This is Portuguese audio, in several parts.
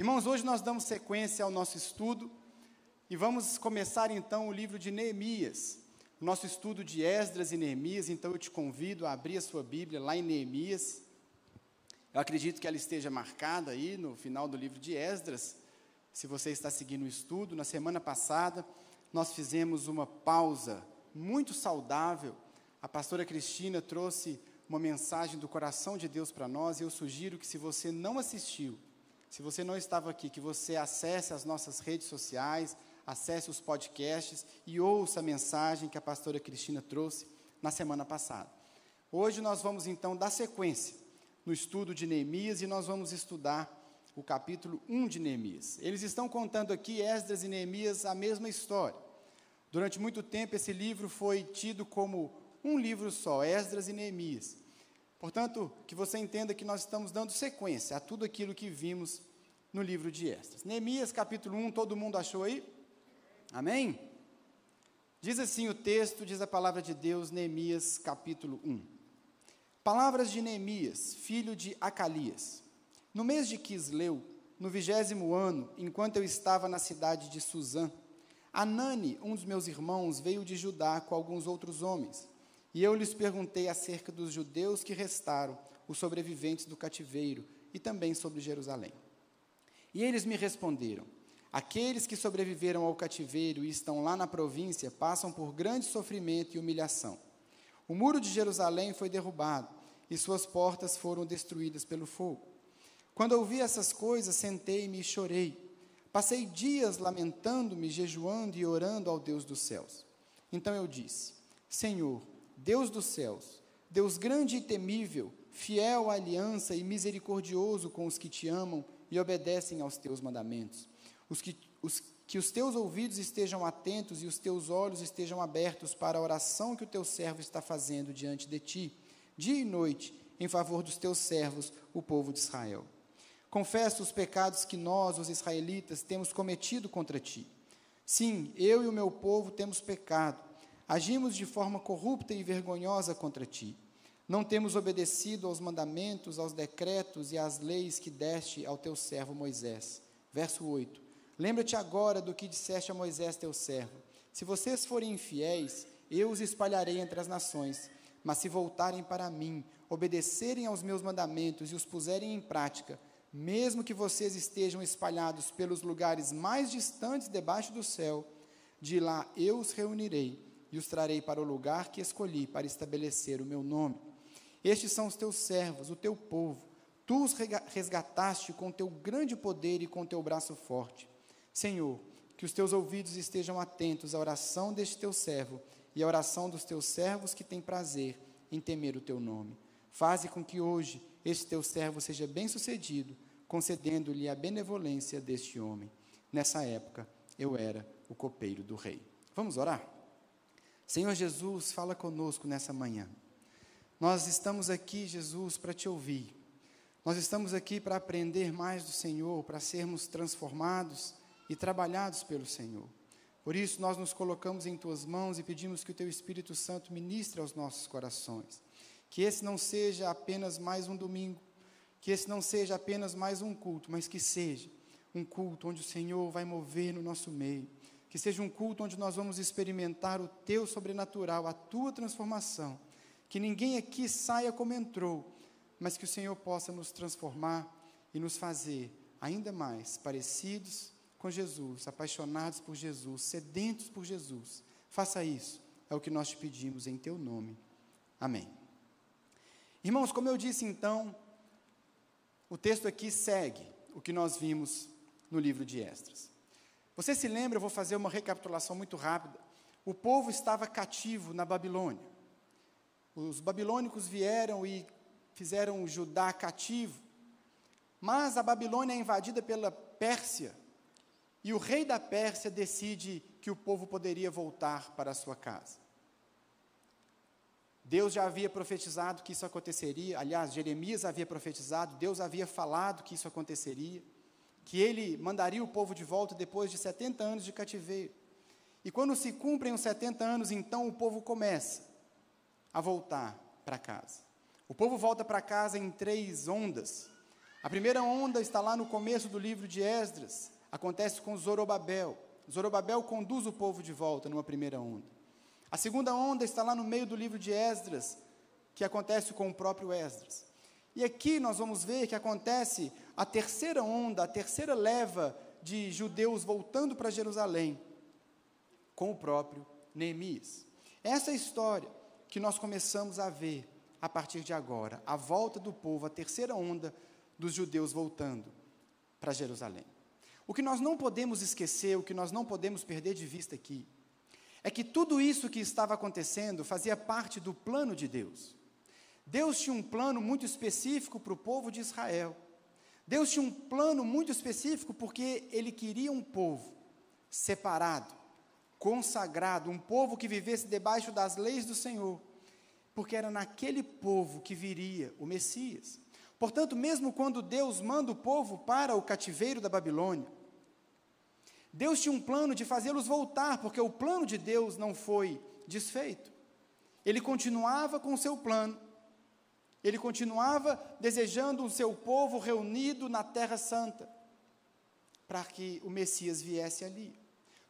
Irmãos, hoje nós damos sequência ao nosso estudo e vamos começar então o livro de Neemias. O nosso estudo de Esdras e Neemias, então eu te convido a abrir a sua Bíblia lá em Neemias. Eu acredito que ela esteja marcada aí no final do livro de Esdras. Se você está seguindo o estudo, na semana passada nós fizemos uma pausa muito saudável. A pastora Cristina trouxe uma mensagem do coração de Deus para nós e eu sugiro que se você não assistiu, se você não estava aqui, que você acesse as nossas redes sociais, acesse os podcasts e ouça a mensagem que a pastora Cristina trouxe na semana passada. Hoje nós vamos então dar sequência no estudo de Neemias e nós vamos estudar o capítulo 1 de Neemias. Eles estão contando aqui, Esdras e Neemias, a mesma história. Durante muito tempo, esse livro foi tido como um livro só, Esdras e Neemias. Portanto, que você entenda que nós estamos dando sequência a tudo aquilo que vimos no livro de Esdras. Neemias, capítulo 1, todo mundo achou aí? Amém? Diz assim o texto, diz a palavra de Deus, Neemias, capítulo 1. Palavras de Neemias, filho de Acalias. No mês de Quisleu, no vigésimo ano, enquanto eu estava na cidade de Suzã, Anani, um dos meus irmãos, veio de Judá com alguns outros homens. E eu lhes perguntei acerca dos judeus que restaram, os sobreviventes do cativeiro, e também sobre Jerusalém. E eles me responderam: Aqueles que sobreviveram ao cativeiro e estão lá na província passam por grande sofrimento e humilhação. O muro de Jerusalém foi derrubado e suas portas foram destruídas pelo fogo. Quando ouvi essas coisas, sentei-me e chorei. Passei dias lamentando-me, jejuando e orando ao Deus dos céus. Então eu disse: Senhor, Deus dos céus, Deus grande e temível, fiel à aliança e misericordioso com os que te amam e obedecem aos teus mandamentos. Os que, os, que os teus ouvidos estejam atentos e os teus olhos estejam abertos para a oração que o teu servo está fazendo diante de ti, dia e noite, em favor dos teus servos, o povo de Israel. Confesso os pecados que nós, os israelitas, temos cometido contra ti. Sim, eu e o meu povo temos pecado. Agimos de forma corrupta e vergonhosa contra ti. Não temos obedecido aos mandamentos, aos decretos e às leis que deste ao teu servo Moisés. Verso 8. Lembra-te agora do que disseste a Moisés, teu servo. Se vocês forem infiéis, eu os espalharei entre as nações. Mas se voltarem para mim, obedecerem aos meus mandamentos e os puserem em prática, mesmo que vocês estejam espalhados pelos lugares mais distantes debaixo do céu, de lá eu os reunirei e os trarei para o lugar que escolhi para estabelecer o meu nome. Estes são os teus servos, o teu povo. Tu os resgataste com teu grande poder e com teu braço forte. Senhor, que os teus ouvidos estejam atentos à oração deste teu servo e à oração dos teus servos que têm prazer em temer o teu nome. Faze com que hoje este teu servo seja bem-sucedido, concedendo-lhe a benevolência deste homem. Nessa época, eu era o copeiro do rei. Vamos orar? Senhor Jesus, fala conosco nessa manhã. Nós estamos aqui, Jesus, para te ouvir. Nós estamos aqui para aprender mais do Senhor, para sermos transformados e trabalhados pelo Senhor. Por isso, nós nos colocamos em tuas mãos e pedimos que o teu Espírito Santo ministre aos nossos corações. Que esse não seja apenas mais um domingo, que esse não seja apenas mais um culto, mas que seja um culto onde o Senhor vai mover no nosso meio. Que seja um culto onde nós vamos experimentar o teu sobrenatural, a tua transformação que ninguém aqui saia como entrou, mas que o Senhor possa nos transformar e nos fazer ainda mais parecidos com Jesus, apaixonados por Jesus, sedentos por Jesus. Faça isso, é o que nós te pedimos em teu nome. Amém. Irmãos, como eu disse então, o texto aqui segue o que nós vimos no livro de Esdras. Você se lembra, eu vou fazer uma recapitulação muito rápida. O povo estava cativo na Babilônia. Os babilônicos vieram e fizeram Judá cativo, mas a Babilônia é invadida pela Pérsia, e o rei da Pérsia decide que o povo poderia voltar para a sua casa. Deus já havia profetizado que isso aconteceria, aliás, Jeremias havia profetizado, Deus havia falado que isso aconteceria, que ele mandaria o povo de volta depois de 70 anos de cativeiro. E quando se cumprem os 70 anos, então o povo começa a voltar para casa. O povo volta para casa em três ondas. A primeira onda está lá no começo do livro de Esdras, acontece com Zorobabel. Zorobabel conduz o povo de volta numa primeira onda. A segunda onda está lá no meio do livro de Esdras, que acontece com o próprio Esdras. E aqui nós vamos ver que acontece a terceira onda, a terceira leva de judeus voltando para Jerusalém, com o próprio Neemias. Essa é história que nós começamos a ver a partir de agora, a volta do povo, a terceira onda dos judeus voltando para Jerusalém. O que nós não podemos esquecer, o que nós não podemos perder de vista aqui, é que tudo isso que estava acontecendo fazia parte do plano de Deus. Deus tinha um plano muito específico para o povo de Israel. Deus tinha um plano muito específico porque ele queria um povo separado, consagrado, um povo que vivesse debaixo das leis do Senhor, porque era naquele povo que viria o Messias. Portanto, mesmo quando Deus manda o povo para o cativeiro da Babilônia, Deus tinha um plano de fazê-los voltar, porque o plano de Deus não foi desfeito. Ele continuava com o seu plano, ele continuava desejando o seu povo reunido na Terra Santa, para que o Messias viesse ali.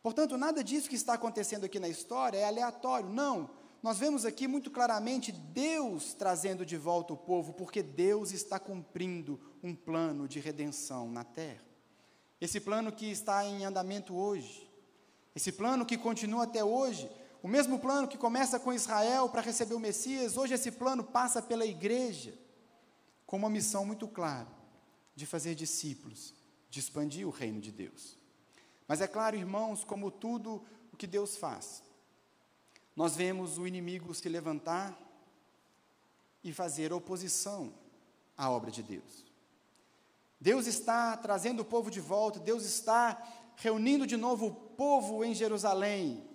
Portanto, nada disso que está acontecendo aqui na história é aleatório, não. Nós vemos aqui muito claramente Deus trazendo de volta o povo, porque Deus está cumprindo um plano de redenção na terra. Esse plano que está em andamento hoje, esse plano que continua até hoje, o mesmo plano que começa com Israel para receber o Messias, hoje esse plano passa pela igreja, com uma missão muito clara de fazer discípulos, de expandir o reino de Deus. Mas é claro, irmãos, como tudo o que Deus faz, nós vemos o inimigo se levantar e fazer oposição à obra de Deus. Deus está trazendo o povo de volta, Deus está reunindo de novo o povo em Jerusalém,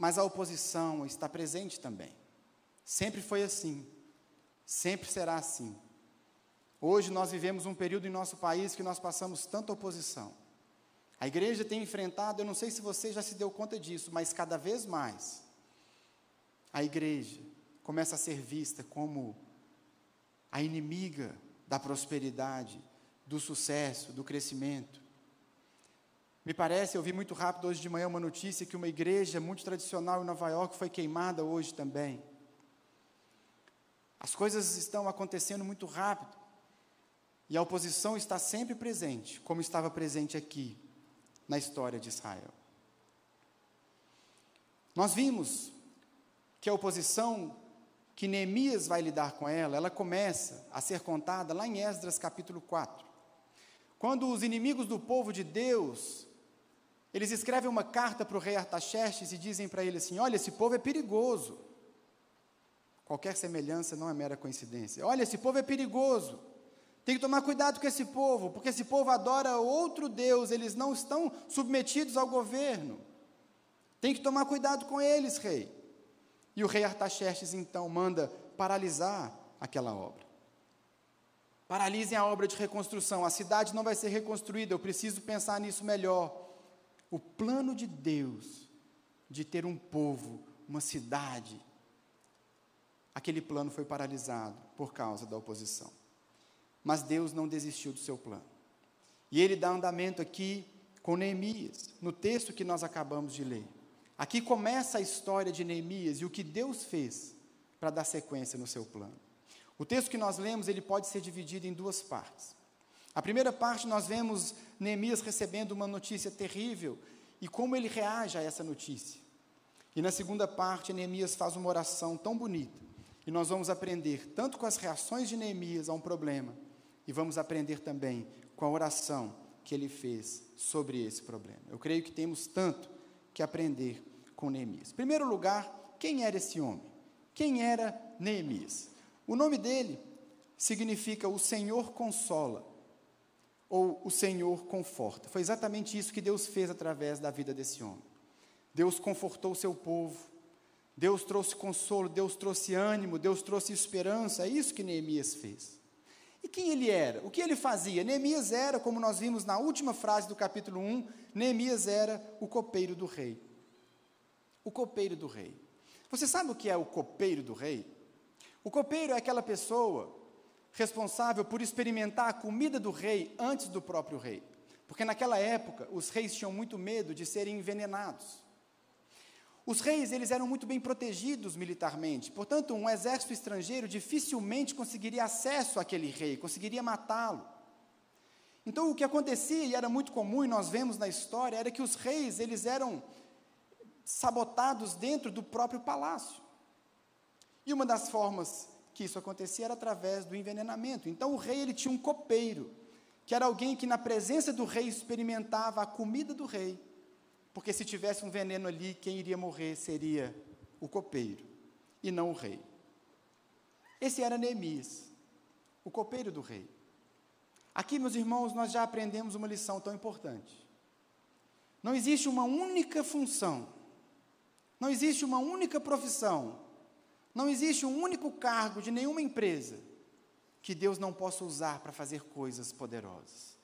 mas a oposição está presente também. Sempre foi assim, sempre será assim. Hoje nós vivemos um período em nosso país que nós passamos tanta oposição. A igreja tem enfrentado, eu não sei se você já se deu conta disso, mas cada vez mais a igreja começa a ser vista como a inimiga da prosperidade, do sucesso, do crescimento. Me parece, eu vi muito rápido hoje de manhã uma notícia que uma igreja muito tradicional em Nova York foi queimada hoje também. As coisas estão acontecendo muito rápido. E a oposição está sempre presente, como estava presente aqui na história de Israel. Nós vimos que a oposição que Neemias vai lidar com ela, ela começa a ser contada lá em Esdras capítulo 4. Quando os inimigos do povo de Deus eles escrevem uma carta para o rei Artaxerxes e dizem para ele assim: Olha, esse povo é perigoso. Qualquer semelhança não é mera coincidência. Olha, esse povo é perigoso. Tem que tomar cuidado com esse povo, porque esse povo adora outro Deus, eles não estão submetidos ao governo. Tem que tomar cuidado com eles, rei. E o rei Artaxerxes então manda paralisar aquela obra. Paralisem a obra de reconstrução. A cidade não vai ser reconstruída, eu preciso pensar nisso melhor. O plano de Deus de ter um povo, uma cidade, aquele plano foi paralisado por causa da oposição. Mas Deus não desistiu do seu plano. E ele dá andamento aqui com Neemias, no texto que nós acabamos de ler. Aqui começa a história de Neemias e o que Deus fez para dar sequência no seu plano. O texto que nós lemos, ele pode ser dividido em duas partes. A primeira parte nós vemos Neemias recebendo uma notícia terrível e como ele reage a essa notícia. E na segunda parte, Neemias faz uma oração tão bonita. E nós vamos aprender tanto com as reações de Neemias a um problema, e vamos aprender também com a oração que ele fez sobre esse problema. Eu creio que temos tanto que aprender com Neemias. Em primeiro lugar, quem era esse homem? Quem era Neemias? O nome dele significa o Senhor consola ou o Senhor conforta. Foi exatamente isso que Deus fez através da vida desse homem. Deus confortou o seu povo, Deus trouxe consolo, Deus trouxe ânimo, Deus trouxe esperança. É isso que Neemias fez. E quem ele era? O que ele fazia? Neemias era, como nós vimos na última frase do capítulo 1, Neemias era o copeiro do rei. O copeiro do rei. Você sabe o que é o copeiro do rei? O copeiro é aquela pessoa responsável por experimentar a comida do rei antes do próprio rei. Porque naquela época, os reis tinham muito medo de serem envenenados. Os reis, eles eram muito bem protegidos militarmente. Portanto, um exército estrangeiro dificilmente conseguiria acesso àquele rei, conseguiria matá-lo. Então, o que acontecia, e era muito comum, e nós vemos na história, era que os reis, eles eram sabotados dentro do próprio palácio. E uma das formas que isso acontecia era através do envenenamento. Então o rei ele tinha um copeiro, que era alguém que na presença do rei experimentava a comida do rei. Porque se tivesse um veneno ali, quem iria morrer seria o copeiro e não o rei. Esse era Neemias, o copeiro do rei. Aqui, meus irmãos, nós já aprendemos uma lição tão importante. Não existe uma única função, não existe uma única profissão não existe um único cargo de nenhuma empresa que Deus não possa usar para fazer coisas poderosas.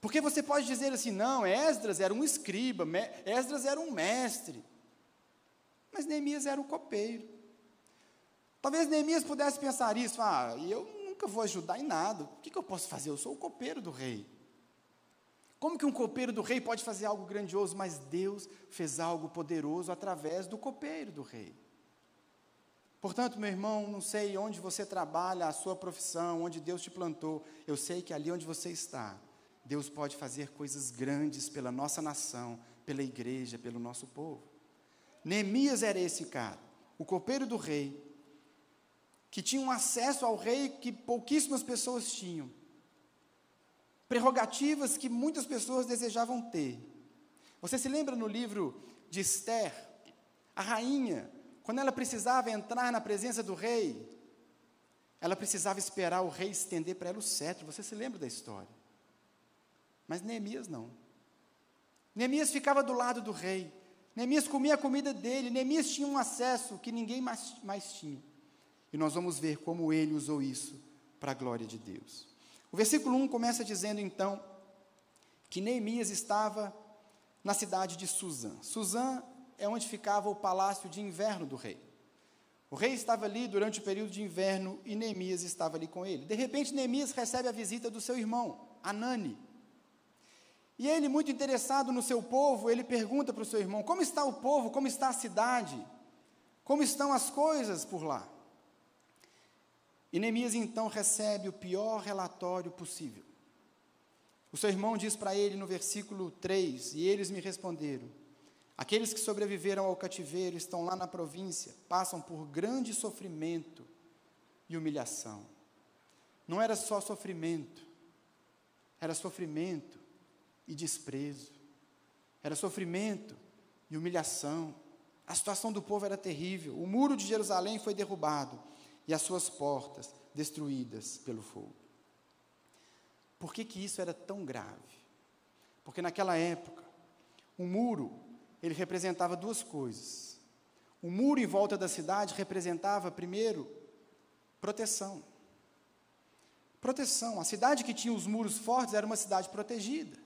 Porque você pode dizer assim: não, Esdras era um escriba, Esdras era um mestre. Mas Neemias era um copeiro. Talvez Neemias pudesse pensar isso: ah, eu nunca vou ajudar em nada, o que, que eu posso fazer? Eu sou o copeiro do rei. Como que um copeiro do rei pode fazer algo grandioso? Mas Deus fez algo poderoso através do copeiro do rei. Portanto, meu irmão, não sei onde você trabalha, a sua profissão, onde Deus te plantou, eu sei que ali onde você está, Deus pode fazer coisas grandes pela nossa nação, pela igreja, pelo nosso povo. Neemias era esse cara, o copeiro do rei, que tinha um acesso ao rei que pouquíssimas pessoas tinham, prerrogativas que muitas pessoas desejavam ter. Você se lembra no livro de Esther, a rainha quando ela precisava entrar na presença do rei, ela precisava esperar o rei estender para ela o cetro. Você se lembra da história? Mas Neemias não. Neemias ficava do lado do rei. Neemias comia a comida dele. Neemias tinha um acesso que ninguém mais, mais tinha. E nós vamos ver como ele usou isso para a glória de Deus. O versículo 1 começa dizendo então que Neemias estava na cidade de Suzã. Suzã é onde ficava o palácio de inverno do rei. O rei estava ali durante o período de inverno e Neemias estava ali com ele. De repente, Neemias recebe a visita do seu irmão, Anani. E ele, muito interessado no seu povo, ele pergunta para o seu irmão: como está o povo, como está a cidade, como estão as coisas por lá? E Neemias então recebe o pior relatório possível. O seu irmão diz para ele no versículo 3: E eles me responderam: Aqueles que sobreviveram ao cativeiro estão lá na província, passam por grande sofrimento e humilhação. Não era só sofrimento, era sofrimento e desprezo, era sofrimento e humilhação. A situação do povo era terrível. O muro de Jerusalém foi derrubado e as suas portas destruídas pelo fogo. Por que, que isso era tão grave? Porque naquela época, o muro ele representava duas coisas. O muro em volta da cidade representava, primeiro, proteção. Proteção. A cidade que tinha os muros fortes era uma cidade protegida.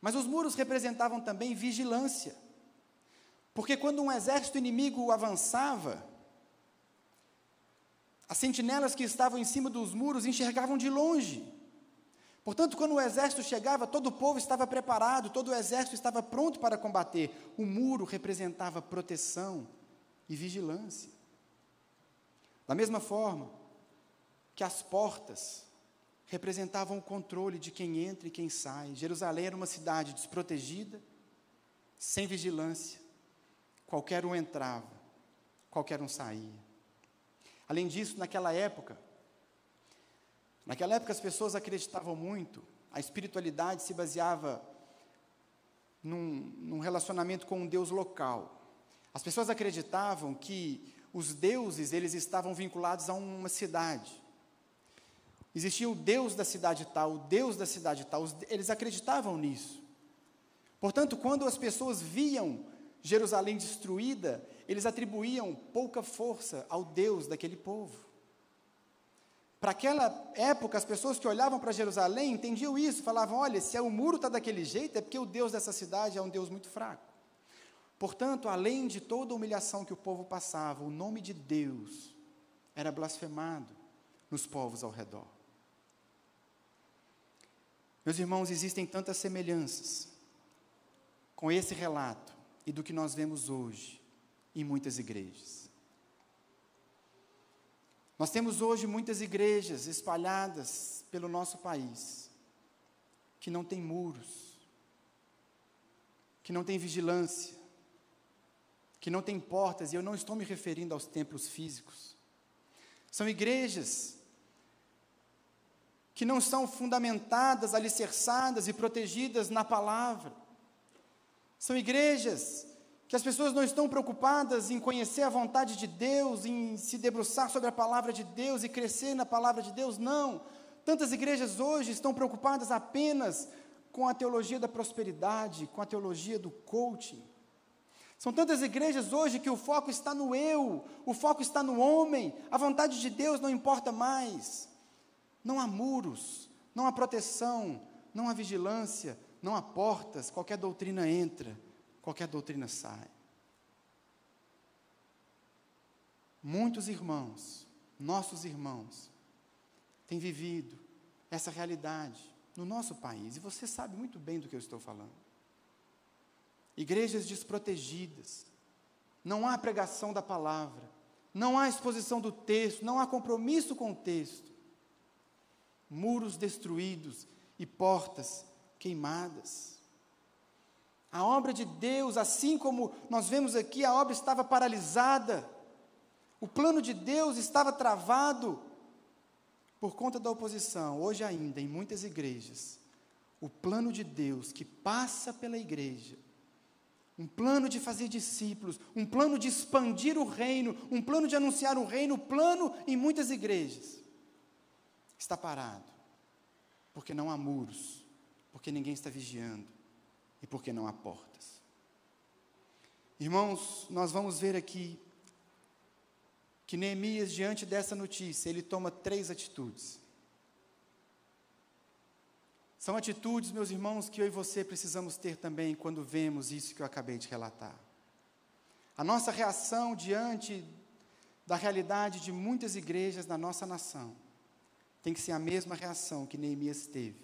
Mas os muros representavam também vigilância. Porque quando um exército inimigo avançava, as sentinelas que estavam em cima dos muros enxergavam de longe. Portanto, quando o exército chegava, todo o povo estava preparado, todo o exército estava pronto para combater. O muro representava proteção e vigilância. Da mesma forma que as portas representavam o controle de quem entra e quem sai. Jerusalém era uma cidade desprotegida, sem vigilância. Qualquer um entrava, qualquer um saía. Além disso, naquela época, Naquela época as pessoas acreditavam muito, a espiritualidade se baseava num, num relacionamento com um Deus local. As pessoas acreditavam que os deuses eles estavam vinculados a uma cidade. Existia o Deus da cidade tal, o Deus da cidade tal, eles acreditavam nisso. Portanto, quando as pessoas viam Jerusalém destruída, eles atribuíam pouca força ao Deus daquele povo. Para aquela época, as pessoas que olhavam para Jerusalém entendiam isso, falavam: olha, se o muro está daquele jeito, é porque o Deus dessa cidade é um Deus muito fraco. Portanto, além de toda a humilhação que o povo passava, o nome de Deus era blasfemado. nos povos ao redor. Meus irmãos, existem tantas semelhanças com esse relato e do que nós vemos hoje em muitas igrejas. Nós temos hoje muitas igrejas espalhadas pelo nosso país que não têm muros, que não têm vigilância, que não têm portas, e eu não estou me referindo aos templos físicos. São igrejas que não são fundamentadas, alicerçadas e protegidas na palavra. São igrejas que as pessoas não estão preocupadas em conhecer a vontade de Deus, em se debruçar sobre a palavra de Deus e crescer na palavra de Deus, não. Tantas igrejas hoje estão preocupadas apenas com a teologia da prosperidade, com a teologia do coaching. São tantas igrejas hoje que o foco está no eu, o foco está no homem, a vontade de Deus não importa mais. Não há muros, não há proteção, não há vigilância, não há portas, qualquer doutrina entra qualquer doutrina sai. Muitos irmãos, nossos irmãos, têm vivido essa realidade no nosso país, e você sabe muito bem do que eu estou falando. Igrejas desprotegidas, não há pregação da palavra, não há exposição do texto, não há compromisso com o texto, muros destruídos e portas queimadas. A obra de Deus, assim como nós vemos aqui, a obra estava paralisada. O plano de Deus estava travado por conta da oposição. Hoje ainda, em muitas igrejas, o plano de Deus que passa pela igreja, um plano de fazer discípulos, um plano de expandir o reino, um plano de anunciar o reino, plano em muitas igrejas, está parado, porque não há muros, porque ninguém está vigiando e porque não há portas. Irmãos, nós vamos ver aqui que Neemias, diante dessa notícia, ele toma três atitudes. São atitudes, meus irmãos, que eu e você precisamos ter também quando vemos isso que eu acabei de relatar. A nossa reação diante da realidade de muitas igrejas na nossa nação tem que ser a mesma reação que Neemias teve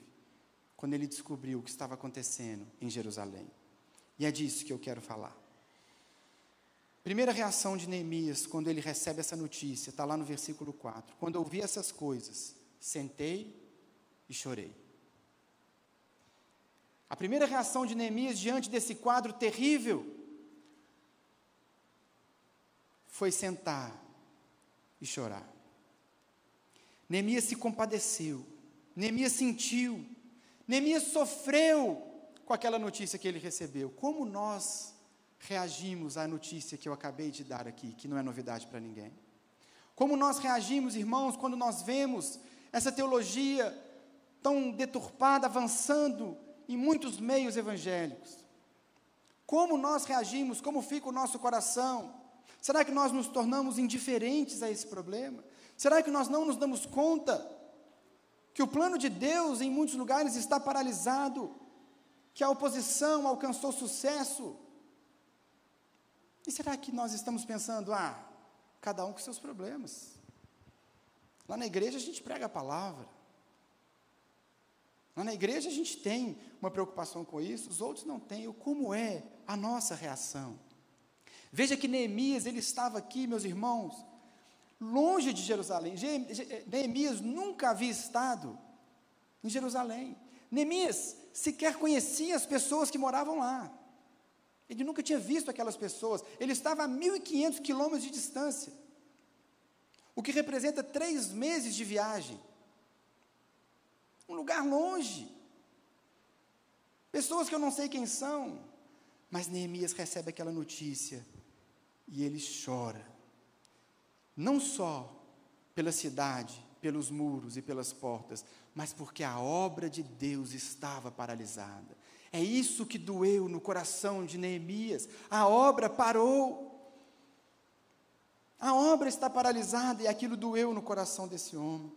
quando ele descobriu o que estava acontecendo em Jerusalém. E é disso que eu quero falar. Primeira reação de Neemias quando ele recebe essa notícia, está lá no versículo 4. Quando ouvi essas coisas, sentei e chorei. A primeira reação de Neemias diante desse quadro terrível foi sentar e chorar. Neemias se compadeceu, Neemias sentiu, Neemias sofreu com aquela notícia que ele recebeu. Como nós reagimos à notícia que eu acabei de dar aqui, que não é novidade para ninguém? Como nós reagimos, irmãos, quando nós vemos essa teologia tão deturpada avançando em muitos meios evangélicos? Como nós reagimos? Como fica o nosso coração? Será que nós nos tornamos indiferentes a esse problema? Será que nós não nos damos conta que o plano de Deus em muitos lugares está paralisado, que a oposição alcançou sucesso. E será que nós estamos pensando, ah, cada um com seus problemas? Lá na igreja a gente prega a palavra. Lá na igreja a gente tem uma preocupação com isso, os outros não têm. Como é a nossa reação? Veja que Neemias, ele estava aqui, meus irmãos, longe de Jerusalém. Neemias nunca havia estado em Jerusalém. Neemias sequer conhecia as pessoas que moravam lá. Ele nunca tinha visto aquelas pessoas. Ele estava a 1.500 quilômetros de distância, o que representa três meses de viagem. Um lugar longe. Pessoas que eu não sei quem são. Mas Neemias recebe aquela notícia e ele chora não só pela cidade, pelos muros e pelas portas, mas porque a obra de Deus estava paralisada. É isso que doeu no coração de Neemias. A obra parou. A obra está paralisada e aquilo doeu no coração desse homem.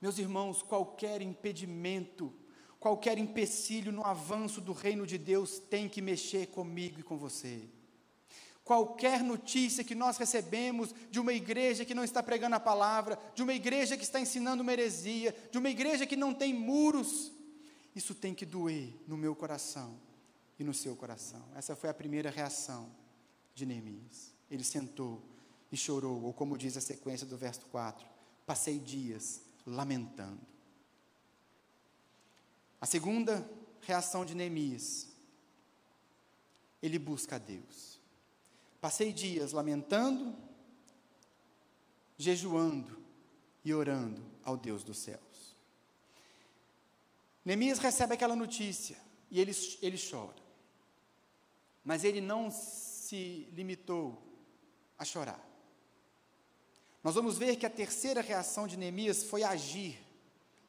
Meus irmãos, qualquer impedimento, qualquer empecilho no avanço do reino de Deus tem que mexer comigo e com você. Qualquer notícia que nós recebemos de uma igreja que não está pregando a palavra, de uma igreja que está ensinando uma heresia, de uma igreja que não tem muros, isso tem que doer no meu coração e no seu coração. Essa foi a primeira reação de Neemias. Ele sentou e chorou, ou como diz a sequência do verso 4, passei dias lamentando. A segunda reação de Neemias, ele busca a Deus. Passei dias lamentando, jejuando e orando ao Deus dos céus. Neemias recebe aquela notícia e ele, ele chora. Mas ele não se limitou a chorar. Nós vamos ver que a terceira reação de Neemias foi agir.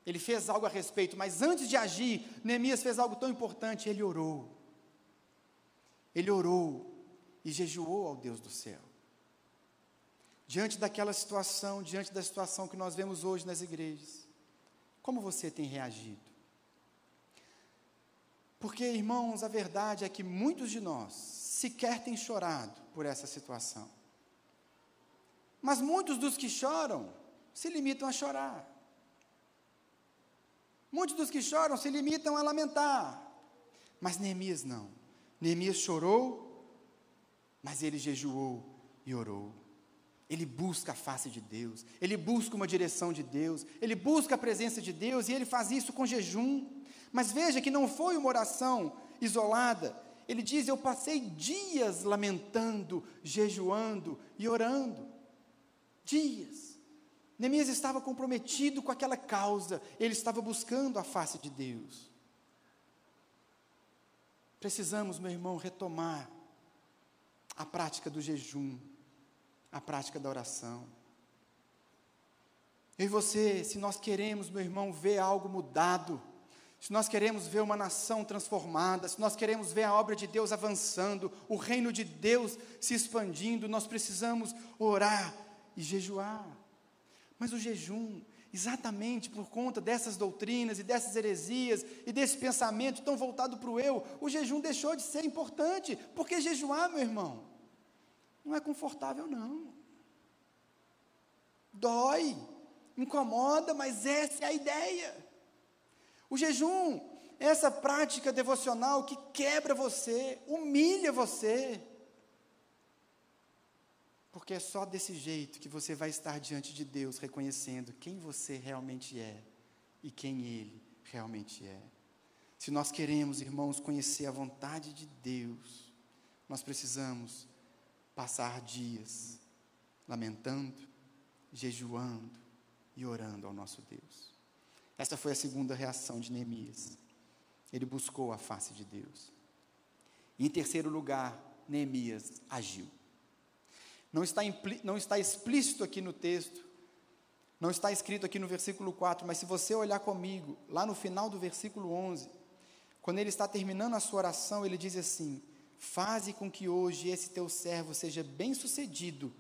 Ele fez algo a respeito, mas antes de agir, Neemias fez algo tão importante, ele orou. Ele orou e jejuou ao Deus do céu. Diante daquela situação, diante da situação que nós vemos hoje nas igrejas, como você tem reagido? Porque, irmãos, a verdade é que muitos de nós sequer têm chorado por essa situação. Mas muitos dos que choram se limitam a chorar. Muitos dos que choram se limitam a lamentar. Mas Neemias não. Neemias chorou, mas ele jejuou e orou. Ele busca a face de Deus, ele busca uma direção de Deus, ele busca a presença de Deus e ele faz isso com jejum. Mas veja que não foi uma oração isolada. Ele diz: Eu passei dias lamentando, jejuando e orando dias. Neemias estava comprometido com aquela causa, ele estava buscando a face de Deus. Precisamos, meu irmão, retomar a prática do jejum, a prática da oração. Eu e você, se nós queremos, meu irmão, ver algo mudado, se nós queremos ver uma nação transformada, se nós queremos ver a obra de Deus avançando, o reino de Deus se expandindo, nós precisamos orar e jejuar. Mas o jejum, exatamente por conta dessas doutrinas e dessas heresias e desse pensamento tão voltado para o eu, o jejum deixou de ser importante. Porque jejuar, meu irmão, não é confortável, não. Dói, incomoda, mas essa é a ideia. O jejum é essa prática devocional que quebra você, humilha você, porque é só desse jeito que você vai estar diante de Deus reconhecendo quem você realmente é e quem Ele realmente é. Se nós queremos, irmãos, conhecer a vontade de Deus, nós precisamos passar dias lamentando, jejuando e orando ao nosso Deus. Essa foi a segunda reação de Neemias. Ele buscou a face de Deus. E em terceiro lugar, Neemias agiu. Não está, não está explícito aqui no texto, não está escrito aqui no versículo 4, mas se você olhar comigo, lá no final do versículo 11, quando ele está terminando a sua oração, ele diz assim: Faze com que hoje esse teu servo seja bem-sucedido,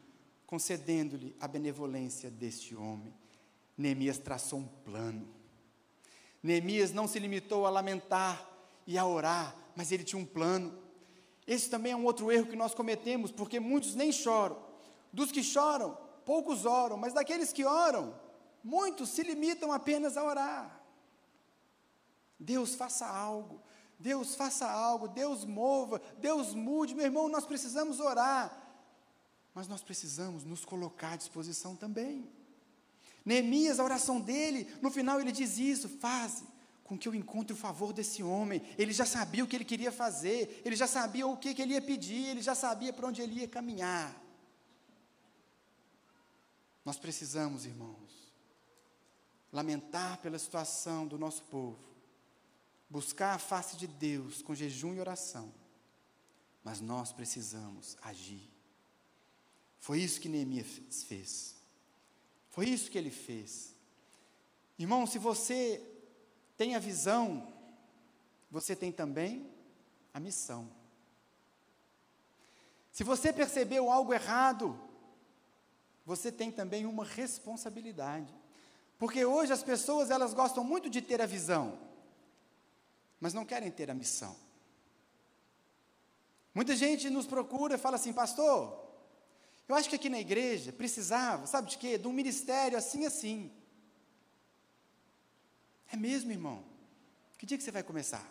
concedendo-lhe a benevolência deste homem. Neemias traçou um plano. Neemias não se limitou a lamentar e a orar, mas ele tinha um plano. Esse também é um outro erro que nós cometemos, porque muitos nem choram. Dos que choram, poucos oram, mas daqueles que oram, muitos se limitam apenas a orar. Deus faça algo, Deus faça algo, Deus mova, Deus mude. Meu irmão, nós precisamos orar, mas nós precisamos nos colocar à disposição também. Neemias, a oração dele, no final ele diz isso: faz com que eu encontre o favor desse homem. Ele já sabia o que ele queria fazer, ele já sabia o que, que ele ia pedir, ele já sabia para onde ele ia caminhar. Nós precisamos, irmãos, lamentar pela situação do nosso povo, buscar a face de Deus com jejum e oração, mas nós precisamos agir. Foi isso que Neemias fez. Foi isso que ele fez. Irmão, se você tem a visão, você tem também a missão. Se você percebeu algo errado, você tem também uma responsabilidade. Porque hoje as pessoas elas gostam muito de ter a visão, mas não querem ter a missão. Muita gente nos procura e fala assim, pastor, eu acho que aqui na igreja precisava, sabe de quê? De um ministério assim, assim. É mesmo, irmão? Que dia que você vai começar?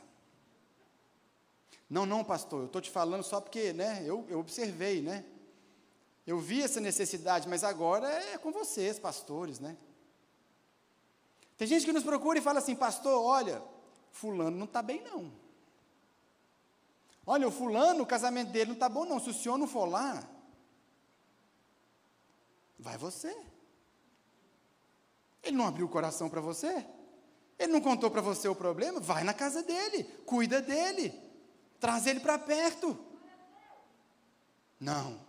Não, não, pastor, eu estou te falando só porque, né, eu, eu observei, né? Eu vi essa necessidade, mas agora é com vocês, pastores, né? Tem gente que nos procura e fala assim, pastor, olha, fulano não está bem não. Olha, o fulano, o casamento dele não está bom não, se o senhor não for lá, vai você. Ele não abriu o coração para você? Ele não contou para você o problema? Vai na casa dele, cuida dele, traz ele para perto. Não,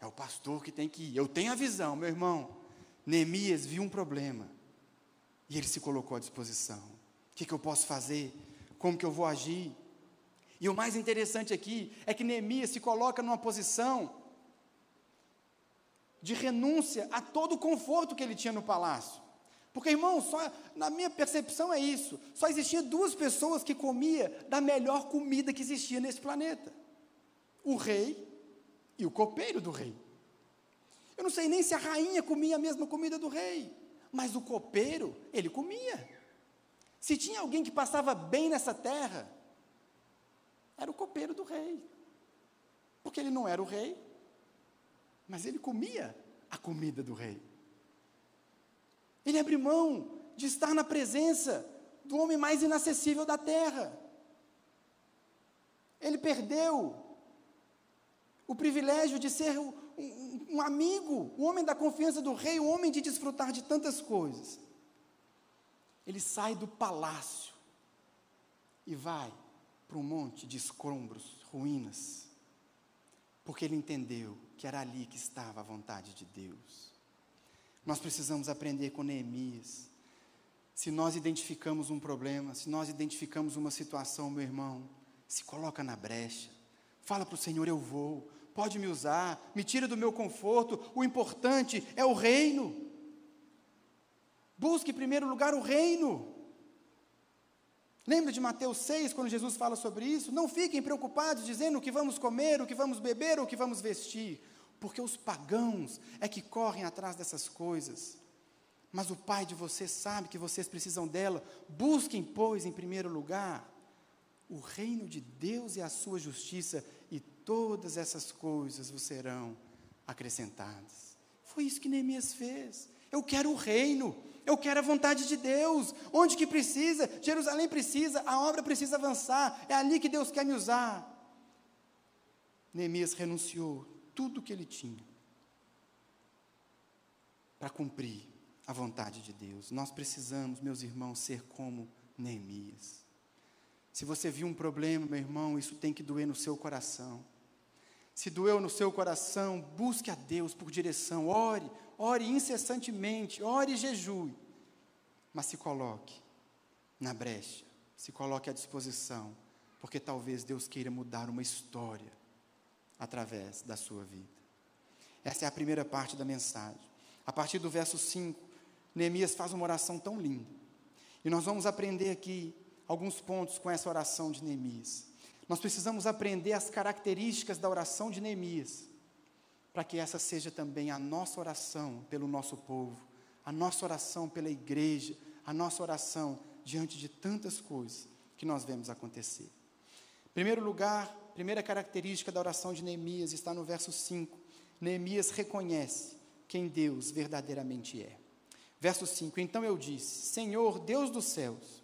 é o pastor que tem que ir. Eu tenho a visão, meu irmão. Neemias viu um problema e ele se colocou à disposição. Que, que eu posso fazer? Como que eu vou agir? E o mais interessante aqui é que Neemias se coloca numa posição de renúncia a todo o conforto que ele tinha no palácio. Porque, irmão, só, na minha percepção é isso. Só existia duas pessoas que comia da melhor comida que existia nesse planeta: o rei e o copeiro do rei. Eu não sei nem se a rainha comia a mesma comida do rei. Mas o copeiro, ele comia. Se tinha alguém que passava bem nessa terra, era o copeiro do rei. Porque ele não era o rei, mas ele comia a comida do rei. Ele abriu mão de estar na presença do homem mais inacessível da terra. Ele perdeu o privilégio de ser um, um amigo, o homem da confiança do rei, o homem de desfrutar de tantas coisas. Ele sai do palácio e vai para um monte de escombros, ruínas, porque ele entendeu que era ali que estava a vontade de Deus. Nós precisamos aprender com Neemias. Se nós identificamos um problema, se nós identificamos uma situação, meu irmão, se coloca na brecha. Fala para o Senhor: eu vou, pode me usar, me tira do meu conforto, o importante é o reino. Busque em primeiro lugar o reino. Lembra de Mateus 6, quando Jesus fala sobre isso? Não fiquem preocupados dizendo o que vamos comer, o que vamos beber ou o que vamos vestir, porque os pagãos é que correm atrás dessas coisas. Mas o Pai de vocês sabe que vocês precisam dela. Busquem, pois, em primeiro lugar, o reino de Deus e a sua justiça, e todas essas coisas vos serão acrescentadas. Foi isso que Neemias fez. Eu quero o reino, eu quero a vontade de Deus. Onde que precisa? Jerusalém precisa, a obra precisa avançar. É ali que Deus quer me usar. Neemias renunciou tudo que ele tinha para cumprir a vontade de Deus. Nós precisamos, meus irmãos, ser como Neemias. Se você viu um problema, meu irmão, isso tem que doer no seu coração. Se doeu no seu coração, busque a Deus por direção, ore, ore incessantemente, ore e jejue. Mas se coloque na brecha, se coloque à disposição, porque talvez Deus queira mudar uma história através da sua vida. Essa é a primeira parte da mensagem. A partir do verso 5, Neemias faz uma oração tão linda. E nós vamos aprender aqui alguns pontos com essa oração de Neemias. Nós precisamos aprender as características da oração de Neemias, para que essa seja também a nossa oração pelo nosso povo, a nossa oração pela igreja, a nossa oração diante de tantas coisas que nós vemos acontecer. Primeiro lugar, primeira característica da oração de Neemias está no verso 5. Neemias reconhece quem Deus verdadeiramente é. Verso 5: Então eu disse: Senhor, Deus dos céus,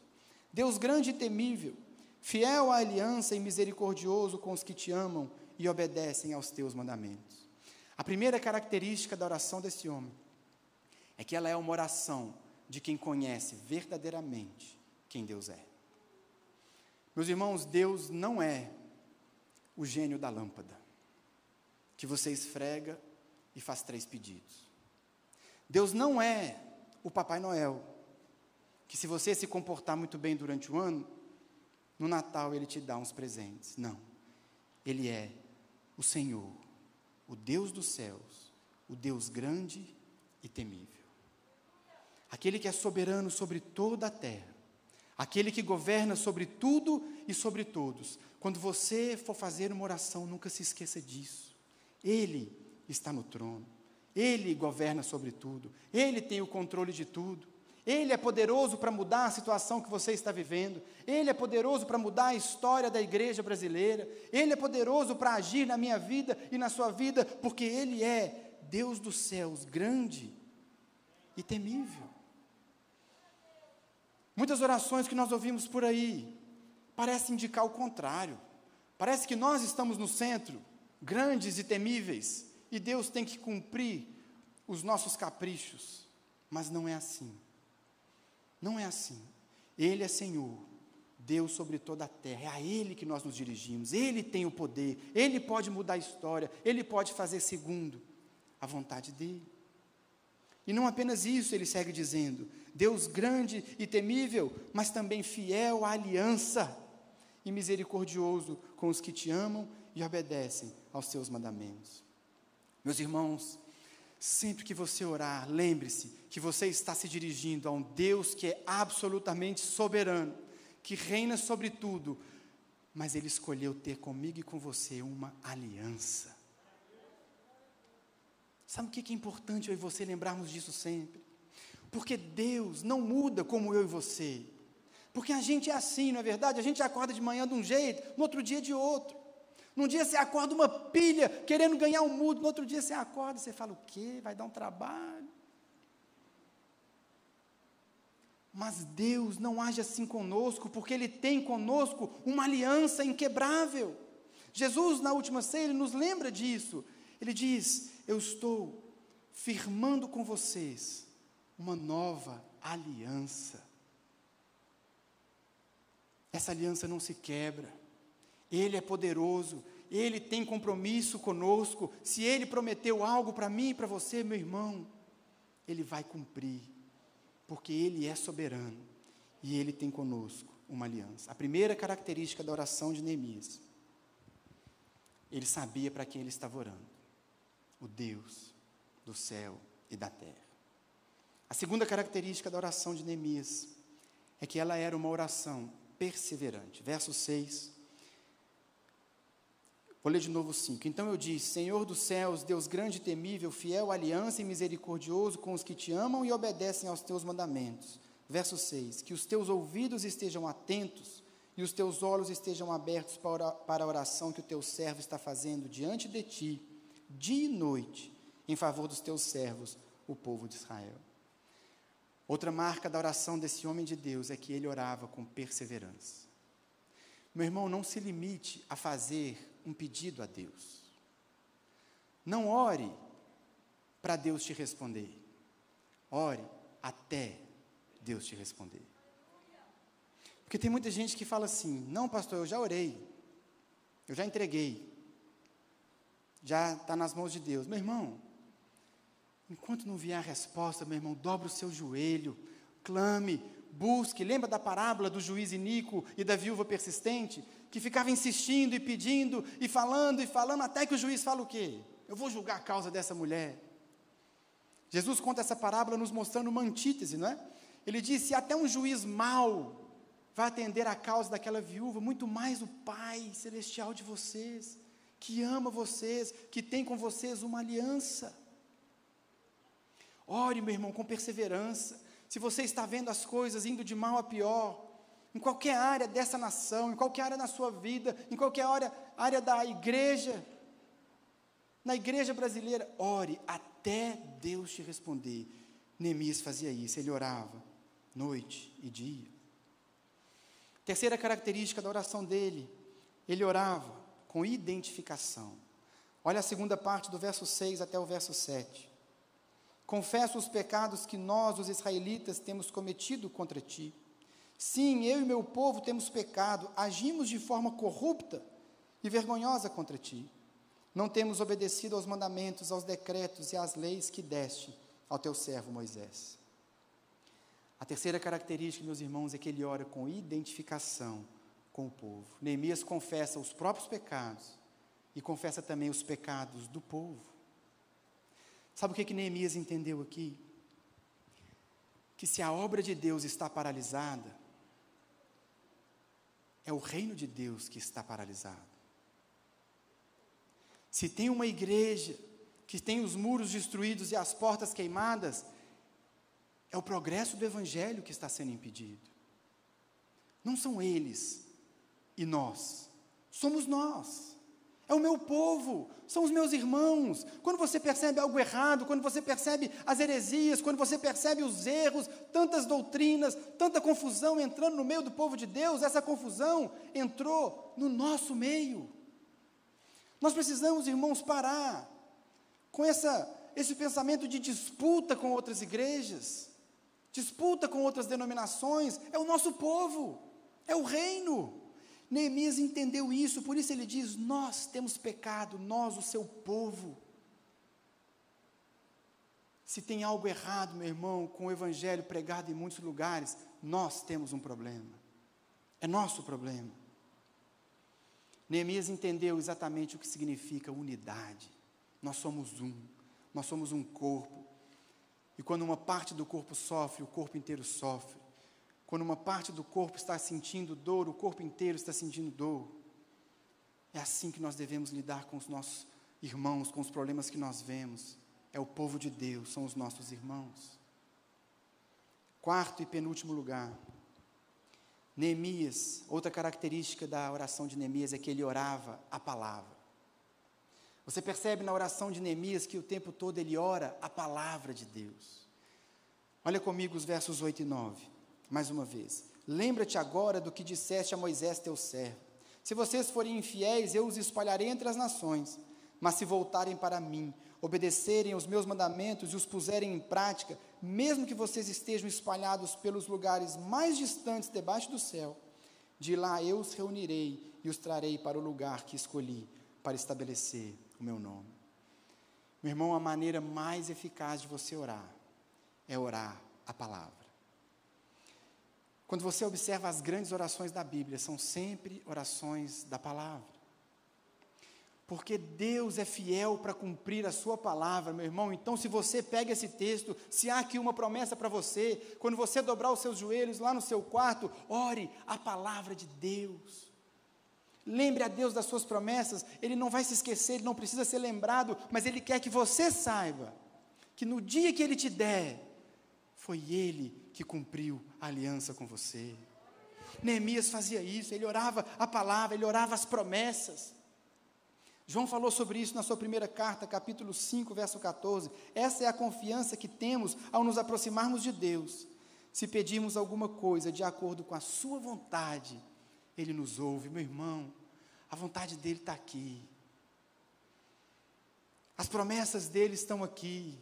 Deus grande e temível, fiel à aliança e misericordioso com os que te amam e obedecem aos teus mandamentos. A primeira característica da oração desse homem é que ela é uma oração de quem conhece verdadeiramente quem Deus é. Meus irmãos, Deus não é o gênio da lâmpada, que você esfrega e faz três pedidos. Deus não é o Papai Noel, que se você se comportar muito bem durante o ano, no Natal ele te dá uns presentes. Não. Ele é o Senhor, o Deus dos céus, o Deus grande e temível. Aquele que é soberano sobre toda a terra, aquele que governa sobre tudo e sobre todos. Quando você for fazer uma oração, nunca se esqueça disso. Ele está no trono, ele governa sobre tudo, ele tem o controle de tudo. Ele é poderoso para mudar a situação que você está vivendo. Ele é poderoso para mudar a história da igreja brasileira. Ele é poderoso para agir na minha vida e na sua vida, porque Ele é Deus dos céus, grande e temível. Muitas orações que nós ouvimos por aí parecem indicar o contrário. Parece que nós estamos no centro, grandes e temíveis, e Deus tem que cumprir os nossos caprichos. Mas não é assim. Não é assim. Ele é Senhor, Deus sobre toda a terra. É a Ele que nós nos dirigimos. Ele tem o poder. Ele pode mudar a história. Ele pode fazer segundo a vontade dele. E não apenas isso, ele segue dizendo: Deus grande e temível, mas também fiel à aliança e misericordioso com os que te amam e obedecem aos seus mandamentos. Meus irmãos, Sempre que você orar, lembre-se que você está se dirigindo a um Deus que é absolutamente soberano, que reina sobre tudo, mas Ele escolheu ter comigo e com você uma aliança. Sabe o que é importante eu e você lembrarmos disso sempre? Porque Deus não muda como eu e você. Porque a gente é assim, não é verdade? A gente acorda de manhã de um jeito, no outro dia de outro. Num dia você acorda uma pilha, querendo ganhar um mundo, no outro dia você acorda e você fala, o quê? Vai dar um trabalho. Mas Deus não age assim conosco, porque Ele tem conosco uma aliança inquebrável. Jesus, na última ceia, ele nos lembra disso. Ele diz: Eu estou firmando com vocês uma nova aliança. Essa aliança não se quebra. Ele é poderoso, Ele tem compromisso conosco. Se Ele prometeu algo para mim e para você, meu irmão, Ele vai cumprir, porque Ele é soberano e Ele tem conosco uma aliança. A primeira característica da oração de Neemias, ele sabia para quem ele estava orando: o Deus do céu e da terra. A segunda característica da oração de Neemias é que ela era uma oração perseverante. Verso 6 Vou ler de novo 5. Então eu disse: Senhor dos céus, Deus grande e temível, fiel, aliança e misericordioso com os que te amam e obedecem aos teus mandamentos. Verso 6: Que os teus ouvidos estejam atentos e os teus olhos estejam abertos para, para a oração que o teu servo está fazendo diante de ti, dia e noite, em favor dos teus servos, o povo de Israel. Outra marca da oração desse homem de Deus é que ele orava com perseverança. Meu irmão, não se limite a fazer um pedido a Deus. Não ore para Deus te responder. Ore até Deus te responder. Porque tem muita gente que fala assim: não, pastor, eu já orei, eu já entreguei, já está nas mãos de Deus. Meu irmão, enquanto não vier a resposta, meu irmão, dobra o seu joelho, clame, busque. Lembra da parábola do juiz iníquo e da viúva persistente? Que ficava insistindo e pedindo e falando e falando, até que o juiz fala o quê? Eu vou julgar a causa dessa mulher. Jesus conta essa parábola nos mostrando uma antítese, não é? Ele disse: até um juiz mau vai atender a causa daquela viúva, muito mais o Pai celestial de vocês, que ama vocês, que tem com vocês uma aliança. Ore, meu irmão, com perseverança se você está vendo as coisas indo de mal a pior, em qualquer área dessa nação, em qualquer área da sua vida, em qualquer área, área da igreja, na igreja brasileira, ore até Deus te responder. Neemias fazia isso, ele orava noite e dia. Terceira característica da oração dele, ele orava com identificação. Olha a segunda parte do verso 6 até o verso 7. Confesso os pecados que nós, os israelitas, temos cometido contra ti. Sim, eu e meu povo temos pecado, agimos de forma corrupta e vergonhosa contra ti. Não temos obedecido aos mandamentos, aos decretos e às leis que deste ao teu servo Moisés. A terceira característica, meus irmãos, é que ele ora com identificação com o povo. Neemias confessa os próprios pecados e confessa também os pecados do povo. Sabe o que, que Neemias entendeu aqui? Que se a obra de Deus está paralisada, é o reino de Deus que está paralisado. Se tem uma igreja que tem os muros destruídos e as portas queimadas, é o progresso do evangelho que está sendo impedido. Não são eles e nós, somos nós. É o meu povo, são os meus irmãos. Quando você percebe algo errado, quando você percebe as heresias, quando você percebe os erros, tantas doutrinas, tanta confusão entrando no meio do povo de Deus, essa confusão entrou no nosso meio. Nós precisamos, irmãos, parar com essa, esse pensamento de disputa com outras igrejas, disputa com outras denominações. É o nosso povo, é o reino. Neemias entendeu isso, por isso ele diz: Nós temos pecado, nós, o seu povo. Se tem algo errado, meu irmão, com o evangelho pregado em muitos lugares, nós temos um problema. É nosso problema. Neemias entendeu exatamente o que significa unidade. Nós somos um, nós somos um corpo. E quando uma parte do corpo sofre, o corpo inteiro sofre. Quando uma parte do corpo está sentindo dor, o corpo inteiro está sentindo dor. É assim que nós devemos lidar com os nossos irmãos, com os problemas que nós vemos. É o povo de Deus, são os nossos irmãos. Quarto e penúltimo lugar. Neemias, outra característica da oração de Neemias é que ele orava a palavra. Você percebe na oração de Neemias que o tempo todo ele ora a palavra de Deus. Olha comigo os versos 8 e 9 mais uma vez. Lembra-te agora do que disseste a Moisés, teu servo. Se vocês forem infiéis, eu os espalharei entre as nações. Mas se voltarem para mim, obedecerem aos meus mandamentos e os puserem em prática, mesmo que vocês estejam espalhados pelos lugares mais distantes debaixo do céu, de lá eu os reunirei e os trarei para o lugar que escolhi para estabelecer o meu nome. Meu irmão, a maneira mais eficaz de você orar é orar a palavra. Quando você observa as grandes orações da Bíblia, são sempre orações da palavra. Porque Deus é fiel para cumprir a sua palavra, meu irmão. Então, se você pega esse texto, se há aqui uma promessa para você, quando você dobrar os seus joelhos lá no seu quarto, ore a palavra de Deus. Lembre a Deus das suas promessas, Ele não vai se esquecer, Ele não precisa ser lembrado, mas Ele quer que você saiba que no dia que Ele te der, foi Ele que cumpriu a aliança com você. Neemias fazia isso, ele orava a palavra, ele orava as promessas. João falou sobre isso na sua primeira carta, capítulo 5, verso 14. Essa é a confiança que temos ao nos aproximarmos de Deus. Se pedirmos alguma coisa de acordo com a Sua vontade, Ele nos ouve. Meu irmão, a vontade dele está aqui. As promessas dele estão aqui.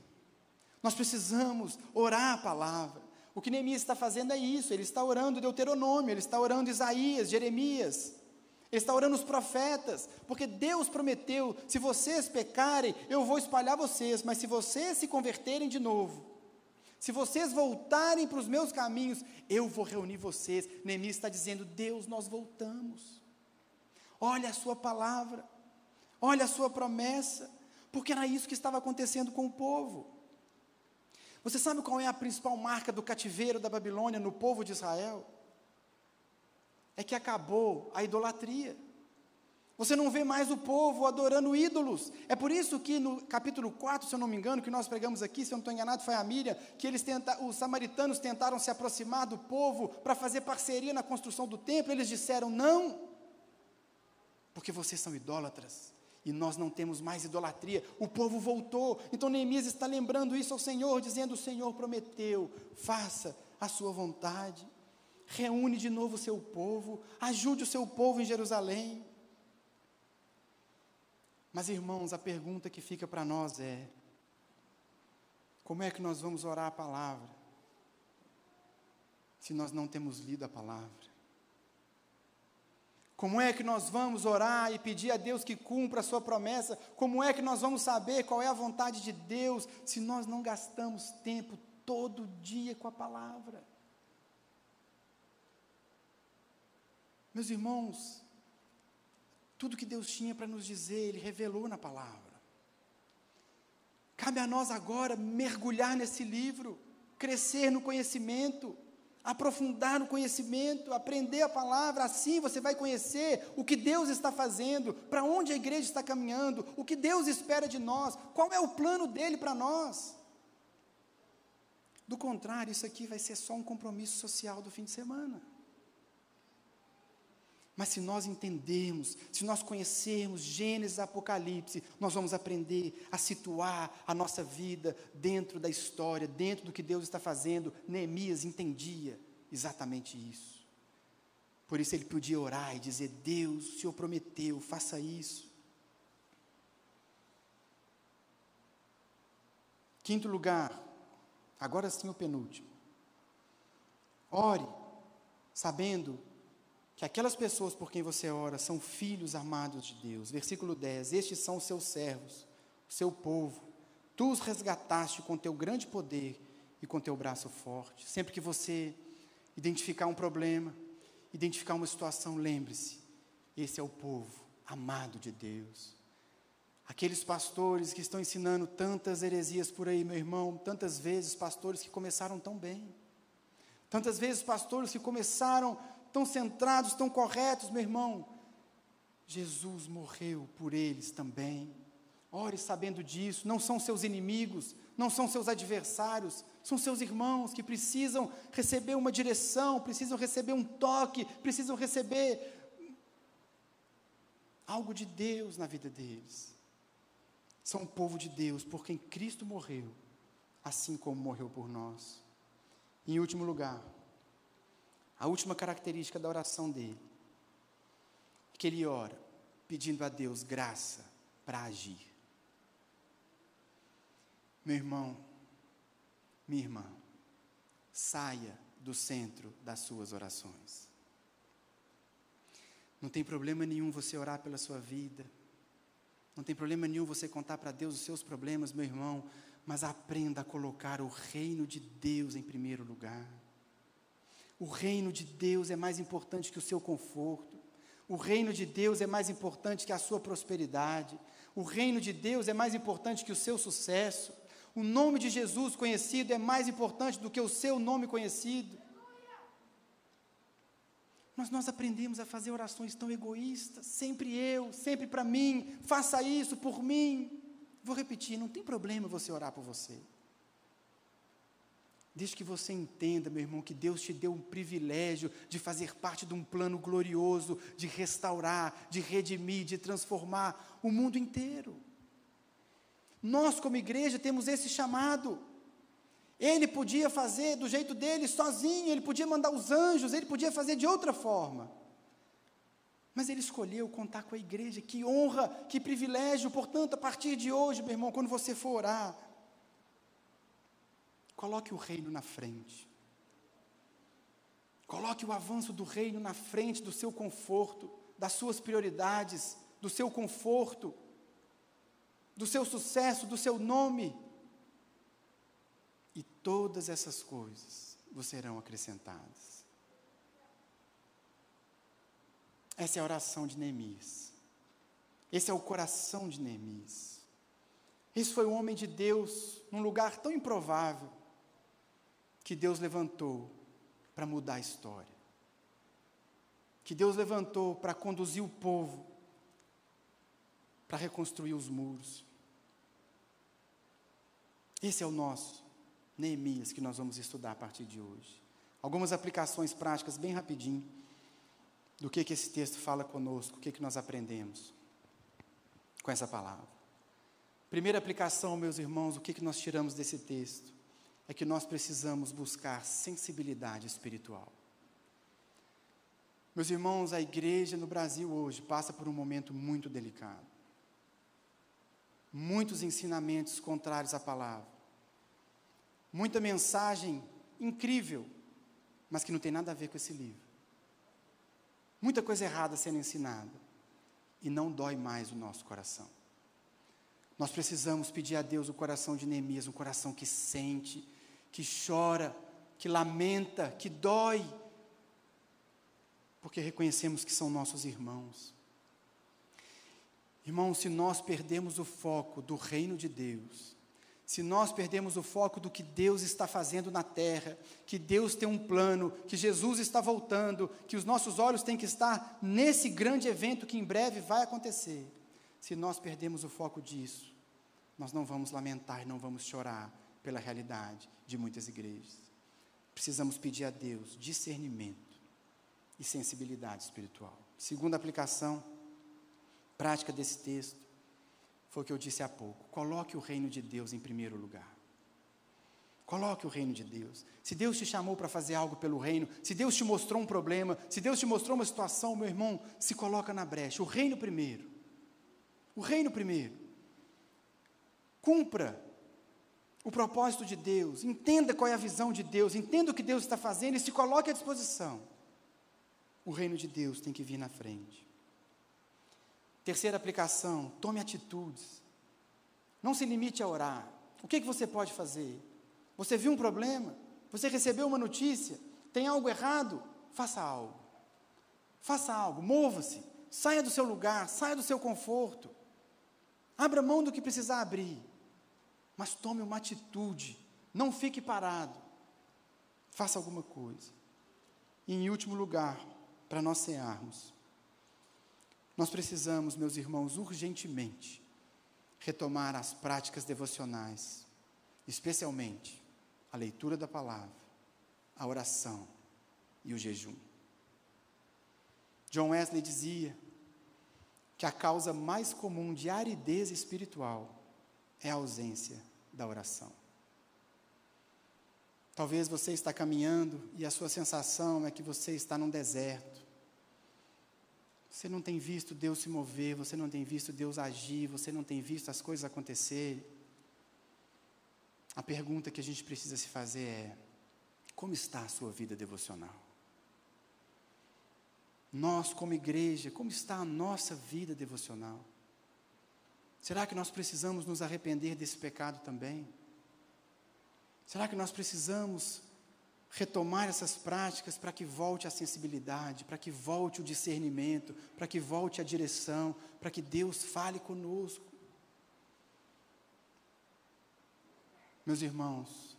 Nós precisamos orar a palavra. O que Neemias está fazendo é isso, ele está orando Deuteronômio, ele está orando Isaías, Jeremias, ele está orando os profetas, porque Deus prometeu: se vocês pecarem, eu vou espalhar vocês, mas se vocês se converterem de novo, se vocês voltarem para os meus caminhos, eu vou reunir vocês. Neemias está dizendo: Deus, nós voltamos. Olha a sua palavra, olha a sua promessa, porque era isso que estava acontecendo com o povo. Você sabe qual é a principal marca do cativeiro da Babilônia no povo de Israel? É que acabou a idolatria. Você não vê mais o povo adorando ídolos. É por isso que no capítulo 4, se eu não me engano, que nós pregamos aqui, se eu não estou enganado, foi a Miriam, que eles tenta, os samaritanos tentaram se aproximar do povo para fazer parceria na construção do templo. Eles disseram não, porque vocês são idólatras e nós não temos mais idolatria. O povo voltou. Então Neemias está lembrando isso ao Senhor, dizendo: O Senhor prometeu, faça a sua vontade. Reúne de novo o seu povo, ajude o seu povo em Jerusalém. Mas irmãos, a pergunta que fica para nós é: como é que nós vamos orar a palavra se nós não temos lido a palavra? Como é que nós vamos orar e pedir a Deus que cumpra a sua promessa? Como é que nós vamos saber qual é a vontade de Deus se nós não gastamos tempo todo dia com a palavra? Meus irmãos, tudo que Deus tinha para nos dizer, Ele revelou na palavra. Cabe a nós agora mergulhar nesse livro, crescer no conhecimento, aprofundar no conhecimento, aprender a palavra, assim você vai conhecer o que Deus está fazendo, para onde a igreja está caminhando, o que Deus espera de nós, qual é o plano dele para nós. Do contrário, isso aqui vai ser só um compromisso social do fim de semana. Mas se nós entendermos, se nós conhecermos Gênesis e Apocalipse, nós vamos aprender a situar a nossa vida dentro da história, dentro do que Deus está fazendo. Neemias entendia exatamente isso. Por isso ele podia orar e dizer: Deus, o Senhor prometeu, faça isso. Quinto lugar, agora sim o penúltimo. Ore, sabendo que aquelas pessoas por quem você ora são filhos amados de Deus. Versículo 10: Estes são os seus servos, o seu povo. Tu os resgataste com teu grande poder e com teu braço forte. Sempre que você identificar um problema, identificar uma situação, lembre-se: esse é o povo amado de Deus. Aqueles pastores que estão ensinando tantas heresias por aí, meu irmão, tantas vezes pastores que começaram tão bem. Tantas vezes pastores que começaram tão centrados, tão corretos, meu irmão. Jesus morreu por eles também. Ore sabendo disso, não são seus inimigos, não são seus adversários, são seus irmãos que precisam receber uma direção, precisam receber um toque, precisam receber algo de Deus na vida deles. São o povo de Deus por quem Cristo morreu, assim como morreu por nós. Em último lugar, a última característica da oração dele que ele ora pedindo a Deus graça para agir. Meu irmão, minha irmã, saia do centro das suas orações. Não tem problema nenhum você orar pela sua vida. Não tem problema nenhum você contar para Deus os seus problemas, meu irmão, mas aprenda a colocar o reino de Deus em primeiro lugar. O reino de Deus é mais importante que o seu conforto. O reino de Deus é mais importante que a sua prosperidade. O reino de Deus é mais importante que o seu sucesso. O nome de Jesus conhecido é mais importante do que o seu nome conhecido. Mas nós aprendemos a fazer orações tão egoístas, sempre eu, sempre para mim, faça isso por mim. Vou repetir, não tem problema você orar por você. Desde que você entenda, meu irmão, que Deus te deu um privilégio de fazer parte de um plano glorioso, de restaurar, de redimir, de transformar o mundo inteiro. Nós, como igreja, temos esse chamado. Ele podia fazer do jeito dele sozinho, ele podia mandar os anjos, ele podia fazer de outra forma. Mas ele escolheu contar com a igreja. Que honra, que privilégio. Portanto, a partir de hoje, meu irmão, quando você for orar, Coloque o reino na frente. Coloque o avanço do reino na frente do seu conforto, das suas prioridades, do seu conforto, do seu sucesso, do seu nome. E todas essas coisas vos serão acrescentadas. Essa é a oração de Neemias. Esse é o coração de Neemias. Esse foi o homem de Deus num lugar tão improvável que Deus levantou para mudar a história. Que Deus levantou para conduzir o povo para reconstruir os muros. Esse é o nosso Neemias que nós vamos estudar a partir de hoje. Algumas aplicações práticas bem rapidinho do que, que esse texto fala conosco, o que, que nós aprendemos com essa palavra. Primeira aplicação, meus irmãos, o que, que nós tiramos desse texto? É que nós precisamos buscar sensibilidade espiritual. Meus irmãos, a igreja no Brasil hoje passa por um momento muito delicado. Muitos ensinamentos contrários à palavra. Muita mensagem incrível, mas que não tem nada a ver com esse livro. Muita coisa errada sendo ensinada. E não dói mais o nosso coração. Nós precisamos pedir a Deus o coração de Neemias, um coração que sente, que chora, que lamenta, que dói, porque reconhecemos que são nossos irmãos. Irmãos, se nós perdemos o foco do reino de Deus, se nós perdemos o foco do que Deus está fazendo na terra, que Deus tem um plano, que Jesus está voltando, que os nossos olhos têm que estar nesse grande evento que em breve vai acontecer, se nós perdemos o foco disso, nós não vamos lamentar, não vamos chorar pela realidade de muitas igrejas. Precisamos pedir a Deus discernimento e sensibilidade espiritual. Segunda aplicação prática desse texto foi o que eu disse há pouco. Coloque o reino de Deus em primeiro lugar. Coloque o reino de Deus. Se Deus te chamou para fazer algo pelo reino, se Deus te mostrou um problema, se Deus te mostrou uma situação, meu irmão, se coloca na brecha. O reino primeiro. O reino primeiro. Cumpra o propósito de Deus, entenda qual é a visão de Deus, entenda o que Deus está fazendo e se coloque à disposição. O reino de Deus tem que vir na frente. Terceira aplicação, tome atitudes. Não se limite a orar. O que, que você pode fazer? Você viu um problema? Você recebeu uma notícia? Tem algo errado? Faça algo. Faça algo, mova-se, saia do seu lugar, saia do seu conforto. Abra mão do que precisar abrir mas tome uma atitude, não fique parado, faça alguma coisa. E em último lugar, para nós cearmos, nós precisamos, meus irmãos, urgentemente retomar as práticas devocionais, especialmente a leitura da palavra, a oração e o jejum. John Wesley dizia que a causa mais comum de aridez espiritual é a ausência da oração. Talvez você está caminhando e a sua sensação é que você está num deserto. Você não tem visto Deus se mover, você não tem visto Deus agir, você não tem visto as coisas acontecerem. A pergunta que a gente precisa se fazer é: como está a sua vida devocional? Nós, como igreja, como está a nossa vida devocional? Será que nós precisamos nos arrepender desse pecado também? Será que nós precisamos retomar essas práticas para que volte a sensibilidade, para que volte o discernimento, para que volte a direção, para que Deus fale conosco? Meus irmãos,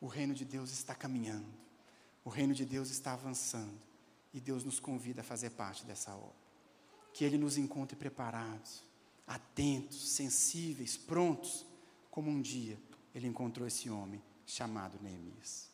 o reino de Deus está caminhando, o reino de Deus está avançando e Deus nos convida a fazer parte dessa obra. Que Ele nos encontre preparados atentos, sensíveis, prontos, como um dia ele encontrou esse homem chamado Neemias.